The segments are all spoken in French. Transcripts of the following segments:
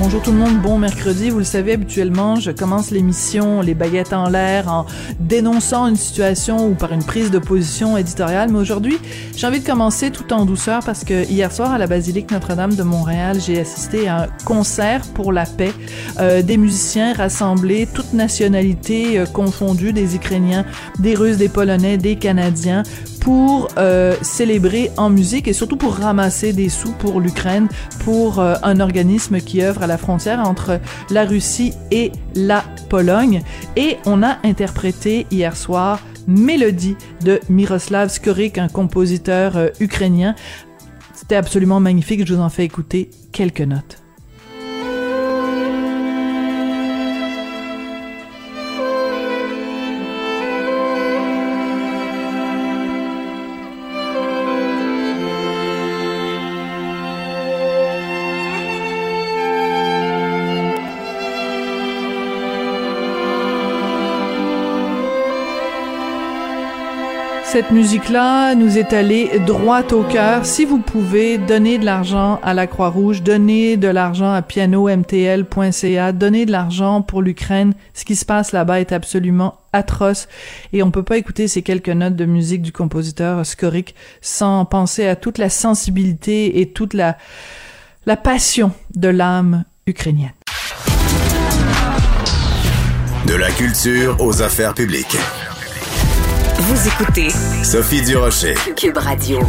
Bonjour tout le monde, bon mercredi. Vous le savez, habituellement, je commence l'émission Les baguettes en l'air en dénonçant une situation ou par une prise de position éditoriale. Mais aujourd'hui, j'ai envie de commencer tout en douceur parce que hier soir, à la Basilique Notre-Dame de Montréal, j'ai assisté à un concert pour la paix. Euh, des musiciens rassemblés, toutes nationalités euh, confondues, des Ukrainiens, des Russes, des Polonais, des Canadiens, pour euh, célébrer en musique et surtout pour ramasser des sous pour l'Ukraine, pour euh, un organisme qui œuvre à la frontière entre la Russie et la Pologne. Et on a interprété hier soir Mélodie de Miroslav Skorik, un compositeur euh, ukrainien. C'était absolument magnifique, je vous en fais écouter quelques notes. Cette musique-là nous est allée droit au cœur. Si vous pouvez, donner de l'argent à la Croix-Rouge, donner de l'argent à pianomtl.ca, donner de l'argent pour l'Ukraine. Ce qui se passe là-bas est absolument atroce et on peut pas écouter ces quelques notes de musique du compositeur Skorik sans penser à toute la sensibilité et toute la, la passion de l'âme ukrainienne. De la culture aux affaires publiques. Vous écoutez Sophie Durocher. Cube Radio.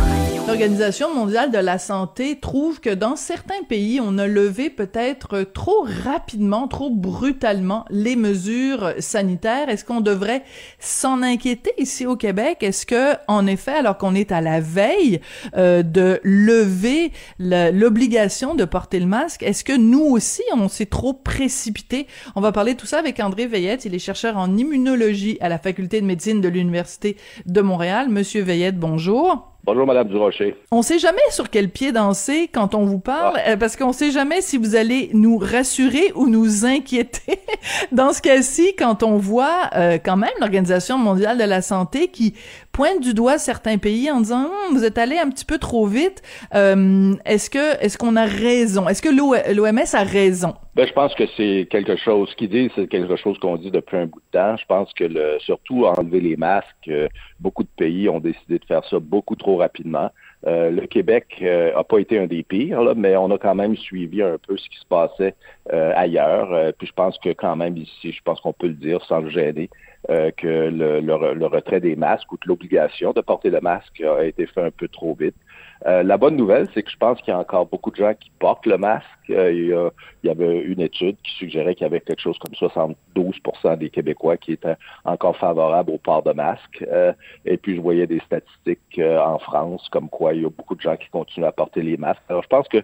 L'Organisation mondiale de la santé trouve que dans certains pays, on a levé peut-être trop rapidement, trop brutalement les mesures sanitaires. Est-ce qu'on devrait s'en inquiéter ici au Québec? Est-ce que, en effet, alors qu'on est à la veille euh, de lever le- l'obligation de porter le masque, est-ce que nous aussi, on s'est trop précipité? On va parler de tout ça avec André Veillette. Il est chercheur en immunologie à la Faculté de médecine de l'Université de Montréal. Monsieur Veillette, bonjour. Bonjour, Madame Durocher. On sait jamais sur quel pied danser quand on vous parle, euh, parce qu'on sait jamais si vous allez nous rassurer ou nous inquiéter. Dans ce cas-ci, quand on voit euh, quand même l'Organisation mondiale de la santé qui pointe du doigt certains pays en disant Hum, vous êtes allé un petit peu trop vite, euh, est-ce que est-ce qu'on a raison? Est-ce que l'OMS a raison? Ben, je pense que c'est quelque chose qui dit, c'est quelque chose qu'on dit depuis un bout de temps. Je pense que le, surtout enlever les masques, euh, beaucoup de pays ont décidé de faire ça beaucoup trop rapidement. Euh, le Québec n'a pas été un des pires, là, mais on a quand même suivi un peu ce qui se passait euh, ailleurs. Euh, puis je pense que quand même ici, je pense qu'on peut le dire sans le gêner, euh, que le, le- le retrait des masques ou de l'obligation de porter le masque a été fait un peu trop vite. Euh, la bonne nouvelle, c'est que je pense qu'il y a encore beaucoup de gens qui portent le masque. Euh, il, y a- il y avait une étude qui suggérait qu'il y avait quelque chose comme 72% des Québécois qui étaient encore favorables au port de masque. Euh, et puis, je voyais des statistiques en France comme quoi il y a beaucoup de gens qui continuent à porter les masques. Alors, je pense que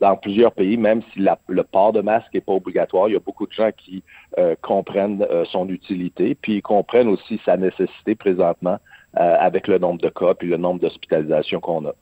dans plusieurs pays, même si le port de masque n'est pas obligatoire, il y a beaucoup de gens qui comprennent son utilité, puis ils comprennent aussi sa nécessité présentement avec le nombre de cas puis le nombre d'hospitalisations qu'on a.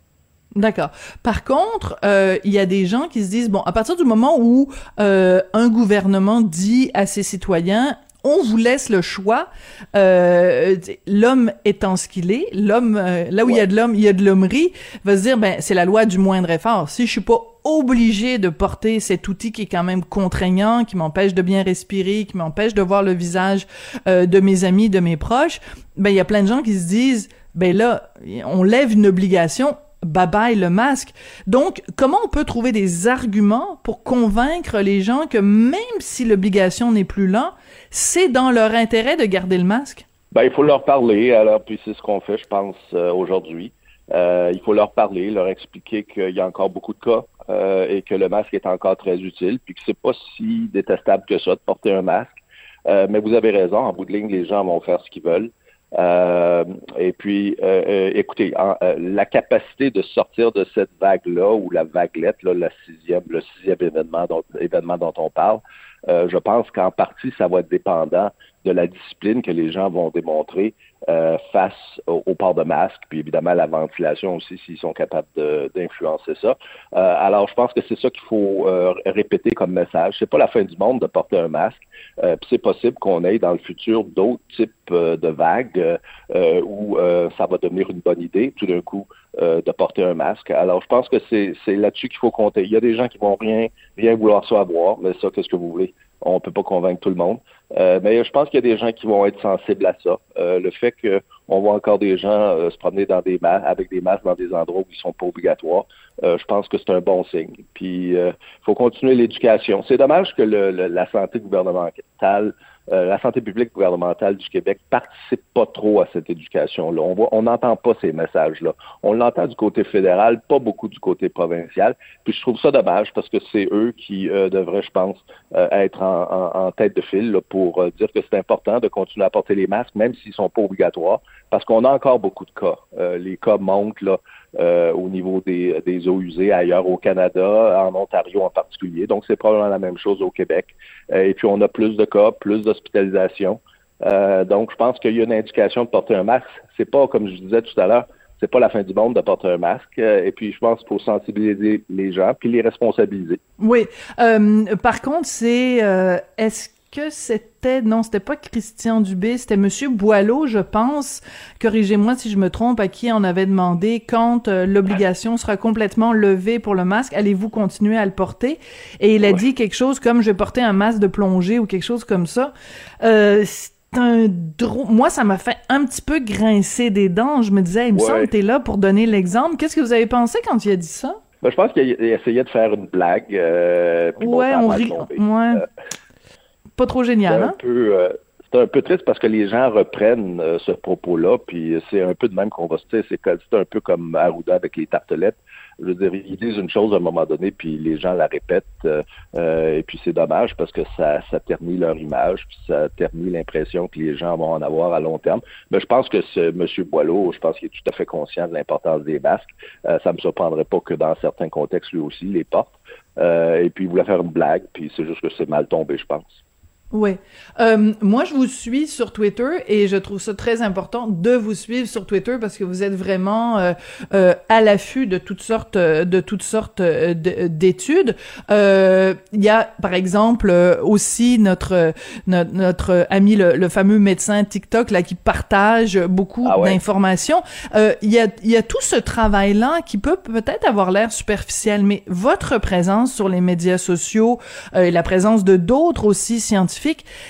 D'accord. Par contre, euh, il y a des gens qui se disent bon, à partir du moment où euh, un gouvernement dit à ses citoyens on vous laisse le choix. Euh, l'homme étant ce qu'il est, l'homme, euh, là où il y a de l'homme, il y a de l'hommerie, va se dire, ben, c'est la loi du moindre effort. Si je suis pas obligé de porter cet outil qui est quand même contraignant, qui m'empêche de bien respirer, qui m'empêche de voir le visage euh, de mes amis, de mes proches, ben, il y a plein de gens qui se disent, ben là, on lève une obligation, bye bye le masque. Donc, comment on peut trouver des arguments pour convaincre les gens que même si l'obligation n'est plus là, c'est dans leur intérêt de garder le masque? Ben, il faut leur parler, alors, puis c'est ce qu'on fait, je pense, euh, aujourd'hui. Euh, il faut leur parler, leur expliquer qu'il y a encore beaucoup de cas euh, et que le masque est encore très utile, puis que c'est pas si détestable que ça de porter un masque. mais vous avez raison, en bout de ligne, les gens vont faire ce qu'ils veulent. Euh, et puis, euh, euh, écoutez, la capacité de sortir de cette vague-là, ou la vaguelette, là, la sixième, le sixième événement dont, événement dont on parle, je pense qu'en partie, ça va être dépendant de la discipline que les gens vont démontrer euh, face au, port de masque, puis évidemment la ventilation aussi, s'ils sont capables d'influencer ça. Euh, alors, je pense que c'est ça qu'il faut euh, répéter comme message. C'est pas la fin du monde de porter un masque. c'est possible qu'on ait dans le futur d'autres types de vagues où ça va devenir une bonne idée, tout d'un coup, de porter un masque. Alors, je pense que c'est là-dessus qu'il faut compter. Il y a des gens qui vont rien, rien vouloir savoir, mais ça, qu'est-ce que vous voulez? On peut pas convaincre tout le monde. Euh, mais je pense qu'il y a des gens qui vont être sensibles à ça. Euh, le fait qu'on voit encore des gens euh, se promener dans des masques, avec des masques dans des endroits où ils sont pas obligatoires, je pense que c'est un bon signe. Puis, il faut continuer l'éducation. C'est dommage que le, la santé gouvernementale euh, la santé publique gouvernementale du Québec participe pas trop à cette éducation-là. On voit, on n'entend pas ces messages-là. On l'entend du côté fédéral, pas beaucoup du côté provincial. Puis je trouve ça dommage parce que c'est eux qui euh, devraient, je pense, euh, être en, tête de file pour dire que c'est important de continuer à porter les masques, même s'ils sont pas obligatoires, parce qu'on a encore beaucoup de cas. les cas montent là. Au niveau des, eaux usées ailleurs au Canada, en Ontario en particulier. Donc, c'est probablement la même chose au Québec. et puis, on a plus de cas, plus de hospitalisation. Euh, donc, je pense qu'il y a une indication de porter un masque. C'est pas, comme je disais tout à l'heure, c'est pas la fin du monde de porter un masque. Euh, et puis, je pense qu'il faut sensibiliser les gens puis les responsabiliser. Oui. Euh, par contre, c'est est-ce que c'était non, c'était pas Christian Dubé, c'était Monsieur Boileau, je pense. Corrigez-moi si je me trompe, à qui on avait demandé quand euh, l'obligation sera complètement levée pour le masque, allez-vous continuer à le porter? Et il a dit quelque chose comme je vais porter un masque de plongée ou quelque chose comme ça. Euh, un Moi, ça m'a fait un petit peu grincer des dents. Je me disais, il me semble que t'es là pour donner l'exemple. Qu'est-ce que vous avez pensé quand il a dit ça? Ben, je pense qu'il essayait de faire une blague. Euh, ouais, on rit. Ouais. Euh, pas trop génial, hein? Euh, c'est un peu triste parce que les gens reprennent euh, ce propos-là, puis c'est un peu de même qu'on va se dire, c'est un peu comme Arruda avec les tartelettes. Je veux dire, ils disent une chose à un moment donné, puis les gens la répètent, euh, et puis c'est dommage parce que ça, ça ternit leur image, puis ça ternit l'impression que les gens vont en avoir à long terme. Mais je pense que ce M. Boileau, je pense qu'il est tout à fait conscient de l'importance des masques. ça me surprendrait pas que dans certains contextes, lui aussi, les porte. et puis il voulait faire une blague, puis c'est juste que c'est mal tombé, je pense. Oui. Euh, moi, je vous suis sur Twitter et je trouve ça très important de vous suivre sur Twitter parce que vous êtes vraiment euh, euh, à l'affût de toutes sortes de toutes sortes d'études. Il y a, par exemple, aussi notre notre, ami le, fameux médecin TikTok là qui partage beaucoup ah d'informations. Il y a il y a tout ce travail là qui peut peut-être avoir l'air superficiel, mais votre présence sur les médias sociaux et la présence de d'autres aussi scientifiques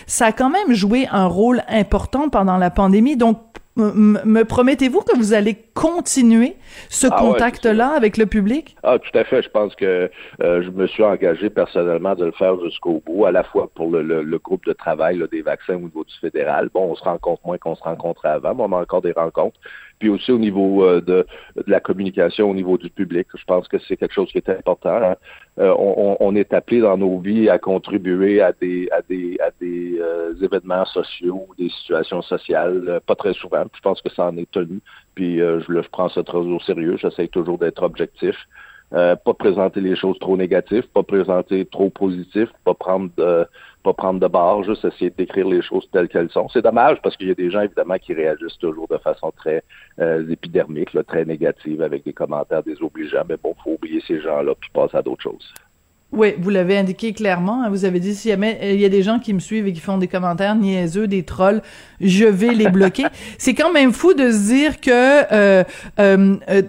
ça a quand même joué un rôle important pendant la pandémie. Donc, me promettez-vous que vous allez continuer ce ah contact-là avec le public? Ah, tout à fait. Je pense que euh, je me suis engagé personnellement de le faire jusqu'au bout, à la fois pour le, groupe de travail des vaccins au niveau du fédéral. Bon, on se rencontre moins qu'on se rencontrait avant, mais on a encore des rencontres puis aussi au niveau euh, de, de, la communication, au niveau du public. Je pense que c'est quelque chose qui est important. Hein. Euh, on, on, est appelé dans nos vies à contribuer à des à des à des euh, événements sociaux, des situations sociales, pas très souvent. je pense que ça en est tenu. Puis je, je prends ça très au sérieux. J'essaie toujours d'être objectif. Euh, pas présenter les choses trop négatives, pas présenter trop positif, pas prendre de, pas prendre de barre, juste essayer décrire les choses telles qu'elles sont. C'est dommage parce qu'il y a des gens évidemment qui réagissent toujours de façon très euh, épidermique, très négative avec des commentaires désobligeants, mais bon, faut oublier ces gens-là puis passer à d'autres choses. Oui, vous l'avez indiqué clairement. Hein. vous avez dit, s'il y, y a des gens qui me suivent et qui font des commentaires niaiseux, des trolls, je vais les bloquer. C'est quand même fou de se dire que euh, euh, euh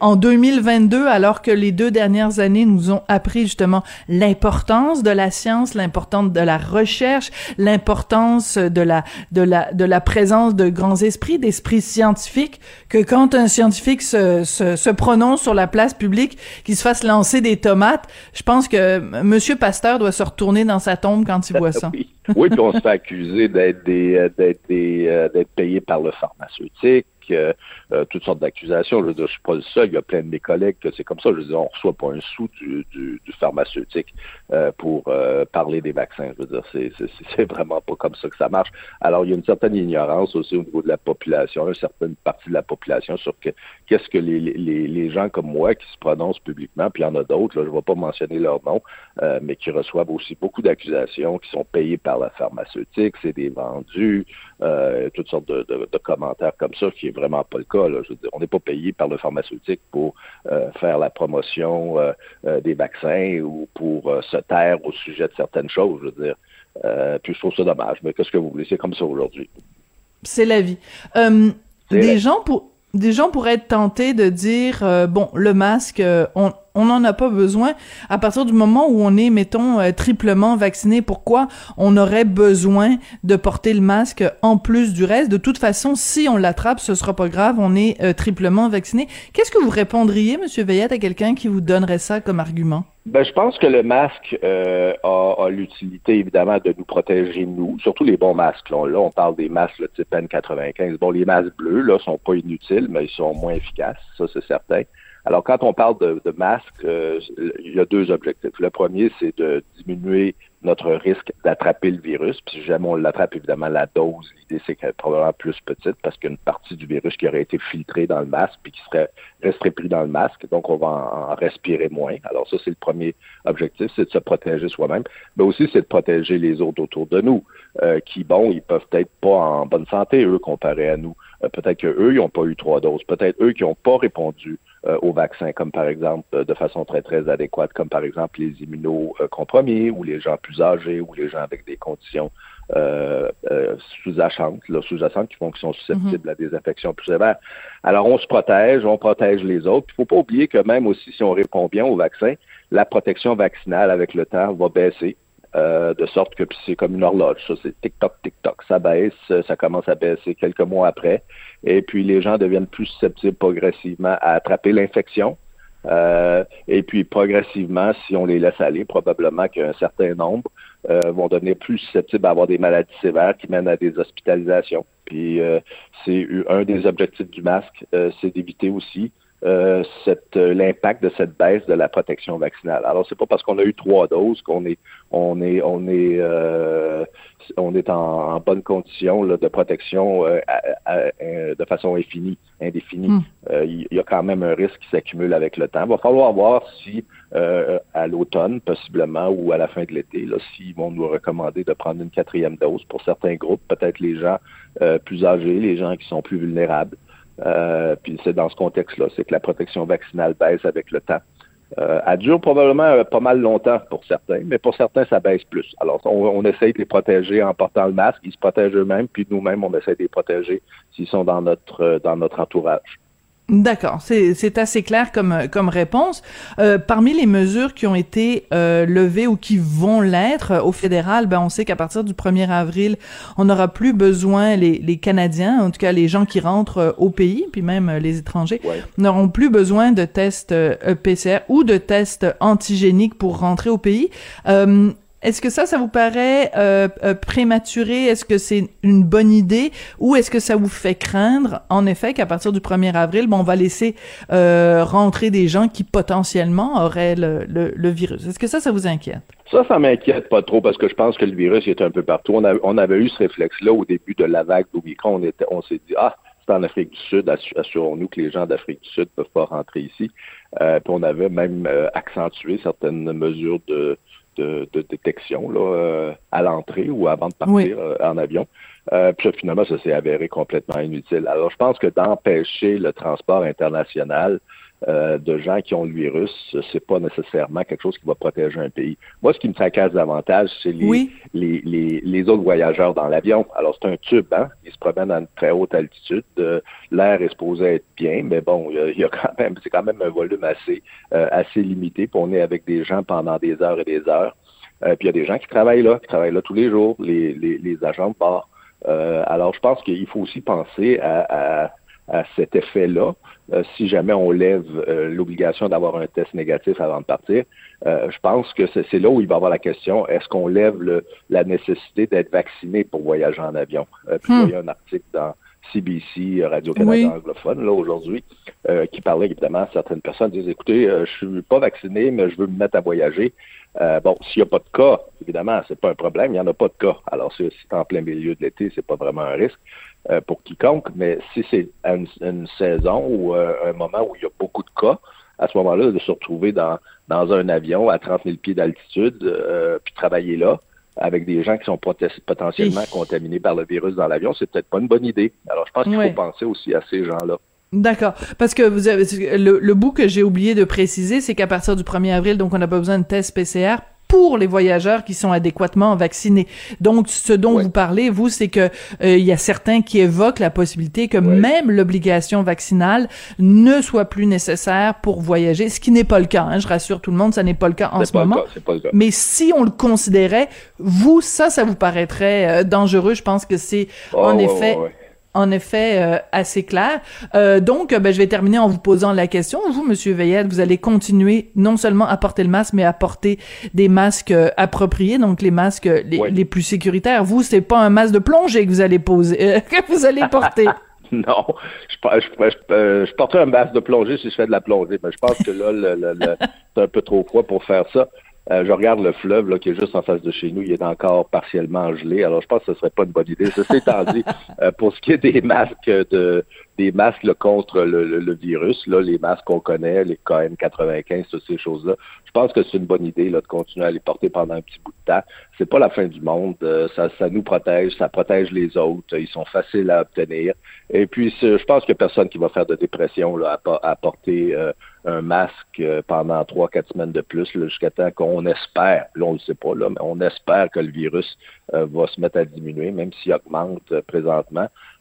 en 2022, alors que les deux dernières années nous ont appris justement l'importance de la science, l'importance de la recherche, l'importance de la de la de la présence de grands esprits, d'esprits scientifiques, que quand un scientifique se, se, se prononce sur la place publique, qu'il se fasse lancer des tomates, je pense que Monsieur Pasteur doit se retourner dans sa tombe quand il voit ça. oui. oui, puis on se fait accuser d'être des euh, d'être des euh, d'être payé par le pharmaceutique euh, toutes sortes d'accusations. Je je suis pas le seul. Il y a plein de mes collègues que c'est comme ça. Je veux dire, on reçoit pas un sou du pharmaceutique euh, pour euh, parler des vaccins. Je veux dire, c'est, c'est, vraiment pas comme ça que ça marche. Alors, il y a une certaine ignorance aussi au niveau de la population, une certaine partie de la population sur que, qu'est-ce que les, les, les gens comme moi qui se prononcent publiquement, puis il y en a d'autres, là, je ne vais pas mentionner leur nom, mais qui reçoivent aussi beaucoup d'accusations, qui sont payées par la pharmaceutique, c'est des vendus, toutes sortes de, de, de commentaires comme ça, qui est vraiment pas le cas. Là. Je veux dire, on n'est pas payé par le pharmaceutique pour euh, faire la promotion euh, euh, des vaccins ou pour se taire au sujet de certaines choses. Je veux dire. puis je trouve ça dommage, mais qu'est-ce que vous voulez? C'est comme ça aujourd'hui. C'est la vie. des gens pour des gens pourraient être tentés de dire bon le masque on on n'en a pas besoin à partir du moment où on est, mettons, euh, triplement vacciné. Pourquoi on aurait besoin de porter le masque en plus du reste? De toute façon, si on l'attrape, ce sera pas grave, on est euh, triplement vacciné. Qu'est-ce que vous répondriez, Monsieur Veillette, à quelqu'un qui vous donnerait ça comme argument? Ben, je pense que le masque euh, a, l'utilité, évidemment, de nous protéger, nous, surtout les bons masques. Là, on parle des masques le type N95. Bon, les masques bleus, là, sont pas inutiles, mais ils sont moins efficaces, ça, c'est certain. Alors, quand on parle de, de masques, euh, il y a deux objectifs. Le premier, c'est de diminuer notre risque d'attraper le virus. Puis si jamais on l'attrape, évidemment, la dose, l'idée, c'est qu'elle est probablement plus petite parce qu'il y a une partie du virus qui aurait été filtrée dans le masque puis qui serait resterait pris dans le masque. Donc, on va en, respirer moins. Alors, ça, c'est le premier objectif, c'est de se protéger soi-même. Mais aussi, c'est de protéger les autres autour de nous euh, qui, bon, ils peuvent être pas en bonne santé, eux, comparés à nous. Euh, peut-être qu'eux, ils n'ont pas eu trois doses. Peut-être eux qui n'ont pas répondu euh, au vaccin, comme par exemple euh, de façon très, très adéquate, comme par exemple les immunocompromis ou les gens plus âgés ou les gens avec des conditions euh, sous-jacentes, sous-jacentes qui font qui sont susceptibles mhm. à des infections plus sévères. Alors, on se protège, on protège les autres. Il ne faut pas oublier que même aussi si on répond bien au vaccin, la protection vaccinale avec le temps va baisser. Euh, de sorte que c'est comme une horloge. Ça, c'est tic-toc, tic-toc. Ça baisse, ça commence à baisser quelques mois après. Et puis, les gens deviennent plus susceptibles progressivement à attraper l'infection. Euh, et puis, progressivement, si on les laisse aller, probablement qu'un certain nombre euh, vont devenir plus susceptibles à avoir des maladies sévères qui mènent à des hospitalisations. Puis, c'est un des objectifs du masque, c'est d'éviter aussi euh, euh, l'impact de cette baisse de la protection vaccinale. Alors c'est pas parce qu'on a eu trois doses qu'on est on est on est euh, on est en, bonne condition là, de protection de façon infinie, indéfinie. Hmm. Il y a quand même un risque qui s'accumule avec le temps. Il va falloir voir si à l'automne possiblement ou à la fin de l'été, s'ils vont nous recommander de prendre une quatrième dose pour certains groupes, peut-être les gens plus âgés, les gens qui sont plus vulnérables. Euh, puis c'est dans ce contexte-là, c'est que la protection vaccinale baisse avec le temps. Euh, elle dure probablement euh, pas mal longtemps pour certains, mais pour certains, ça baisse plus. Alors, on, on essaye de les protéger en portant le masque, ils se protègent eux-mêmes, puis nous-mêmes, on essaie de les protéger s'ils sont dans notre euh, dans notre entourage. D'accord, c'est assez clair comme comme réponse. Euh, parmi les mesures qui ont été euh, levées ou qui vont l'être euh, au fédéral, ben on sait qu'à partir du 1er avril, on n'aura plus besoin les, les Canadiens, en tout cas les gens qui rentrent euh, au pays, puis même les étrangers, n'auront plus besoin de tests PCR e ou de tests antigéniques pour rentrer au pays. Est-ce que ça, ça vous paraît euh, euh, prématuré? Est-ce que c'est une bonne idée? Ou est-ce que ça vous fait craindre, en effet, qu'à partir du 1er avril, bon, on va laisser euh, rentrer des gens qui potentiellement auraient le, le, virus? Est-ce que ça, ça vous inquiète? Ça, ça m'inquiète pas trop parce que je pense que le virus est un peu partout. On, avait eu ce réflexe-là au début de la vague d'Omicron. On, on s'est dit, ah, c'est en Afrique du Sud, assurons-nous que les gens d'Afrique du Sud ne peuvent pas rentrer ici. puis on avait même accentué certaines mesures de de, détection là, euh, à l'entrée ou avant de partir euh, en avion. Euh, puis finalement, ça s'est avéré complètement inutile. Alors, je pense que d'empêcher le transport international euh, de gens qui ont le virus, c'est pas nécessairement quelque chose qui va protéger un pays. Moi, ce qui me tracasse davantage, c'est les, les, les, les, autres voyageurs dans l'avion. Alors, c'est un tube, hein? Ils se promènent à une très haute altitude. Euh, l'air est supposé être bien, mais bon, il y a, quand même, c'est quand même un volume assez, euh, assez limité. Puis on est avec des gens pendant des heures et des heures. puis il y a des gens qui travaillent là, qui travaillent là tous les jours, les, les, les agents de bord. alors, je pense qu'il faut aussi penser à, à à cet effet-là. Euh, si jamais on lève euh, l'obligation d'avoir un test négatif avant de partir, euh, je pense que c'est là où il va y avoir la question, est-ce qu'on lève le, la nécessité d'être vacciné pour voyager en avion? puis il y a un article dans CBC, Radio-Canada anglophone, là, aujourd'hui, qui parlait évidemment, certaines personnes disent, écoutez, je suis pas vacciné, mais je veux me mettre à voyager. bon, s'il n'y a pas de cas, évidemment, c'est pas un problème, il n'y en a pas de cas. Alors, si c'est en plein milieu de l'été, c'est pas vraiment un risque. Euh, pour quiconque, mais si c'est une, une, saison ou euh, un moment où il y a beaucoup de cas, à ce moment-là, de se retrouver dans, dans un avion à 30 000 pieds d'altitude, euh, puis travailler là, avec des gens qui sont potentiellement contaminés par le virus dans l'avion, c'est peut-être pas une bonne idée. Alors, je pense qu'il faut penser aussi à ces gens-là. D'accord. Parce que vous avez, le, le bout que j'ai oublié de préciser, c'est qu'à partir du 1er avril, donc on n'a pas besoin de test PCR pour les voyageurs qui sont adéquatement vaccinés. Donc, ce dont vous parlez, vous, c'est que euh, il y a certains qui évoquent la possibilité que même l'obligation vaccinale ne soit plus nécessaire pour voyager, ce qui n'est pas le cas. Hein, je rassure tout le monde, ça n'est pas le cas en ce moment. Mais si on le considérait, vous, ça, ça vous paraîtrait euh, dangereux. Je pense que c'est oh, en effet en effet euh, assez clair. Euh, donc, ben, je vais terminer en vous posant la question. Vous, Monsieur Veillette, vous allez continuer non seulement à porter le masque, mais à porter des masques euh, appropriés, donc les masques les, plus sécuritaires. Vous, c'est pas un masque de plongée que vous allez poser, que vous allez porter. non, je, je, je, porterai un masque de plongée si je fais de la plongée, mais je pense que là, le, c'est un peu trop froid pour faire ça. Euh, je regarde le fleuve là, qui est juste en face de chez nous, il est encore partiellement gelé. Alors, je pense que ce serait pas une bonne idée. Ceci étant dit, euh, pour ce qui est des masques de des masques contre le, virus, là, les masques qu'on connaît, les KN95, toutes ces choses-là, je pense que c'est une bonne idée là, de continuer à les porter pendant un petit bout de temps. C'est pas la fin du monde. Euh, ça, ça nous protège, ça protège les autres. Ils sont faciles à obtenir. Et puis, je pense qu'il n'y a personne qui va faire de dépression là, à, porter un masque euh, pendant trois, quatre semaines de plus, jusqu'à temps qu'on espère, là on ne le sait pas, là, mais on espère que le virus euh, va se mettre à diminuer, même s'il augmente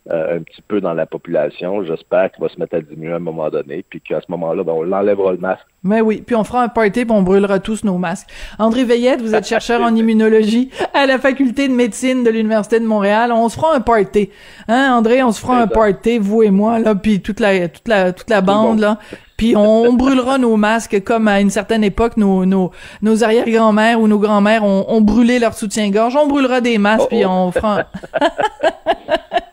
euh, un petit peu dans la population. J'espère qu'il va se mettre à diminuer à un moment donné, puis qu'à ce moment-là, ben, on l'enlèvera le masque. Mais oui, puis on fera un party, puis on brûlera tous nos masques. André Veillette, vous êtes chercheur en immunologie à la faculté de médecine de l'Université de Montréal. On se fera un party. Hein, André, on se fera un party, vous et moi, là, puis toute la, toute la, toute la bande, là. Puis on, brûlera nos masques comme à une certaine époque, nos, nos, nos arrière-grand-mères ou nos grands-mères ont, ont, brûlé leur soutien-gorge. On brûlera des masques, puis on fera...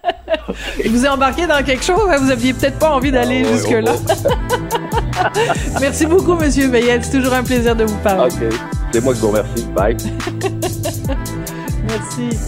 Vous êtes embarqué dans quelque chose, hein? vous aviez peut-être pas envie d'aller jusque-là. Merci beaucoup, Monsieur Veillette. C'est toujours un plaisir de vous parler. OK. C'est moi qui vous remercie. Bye. Merci.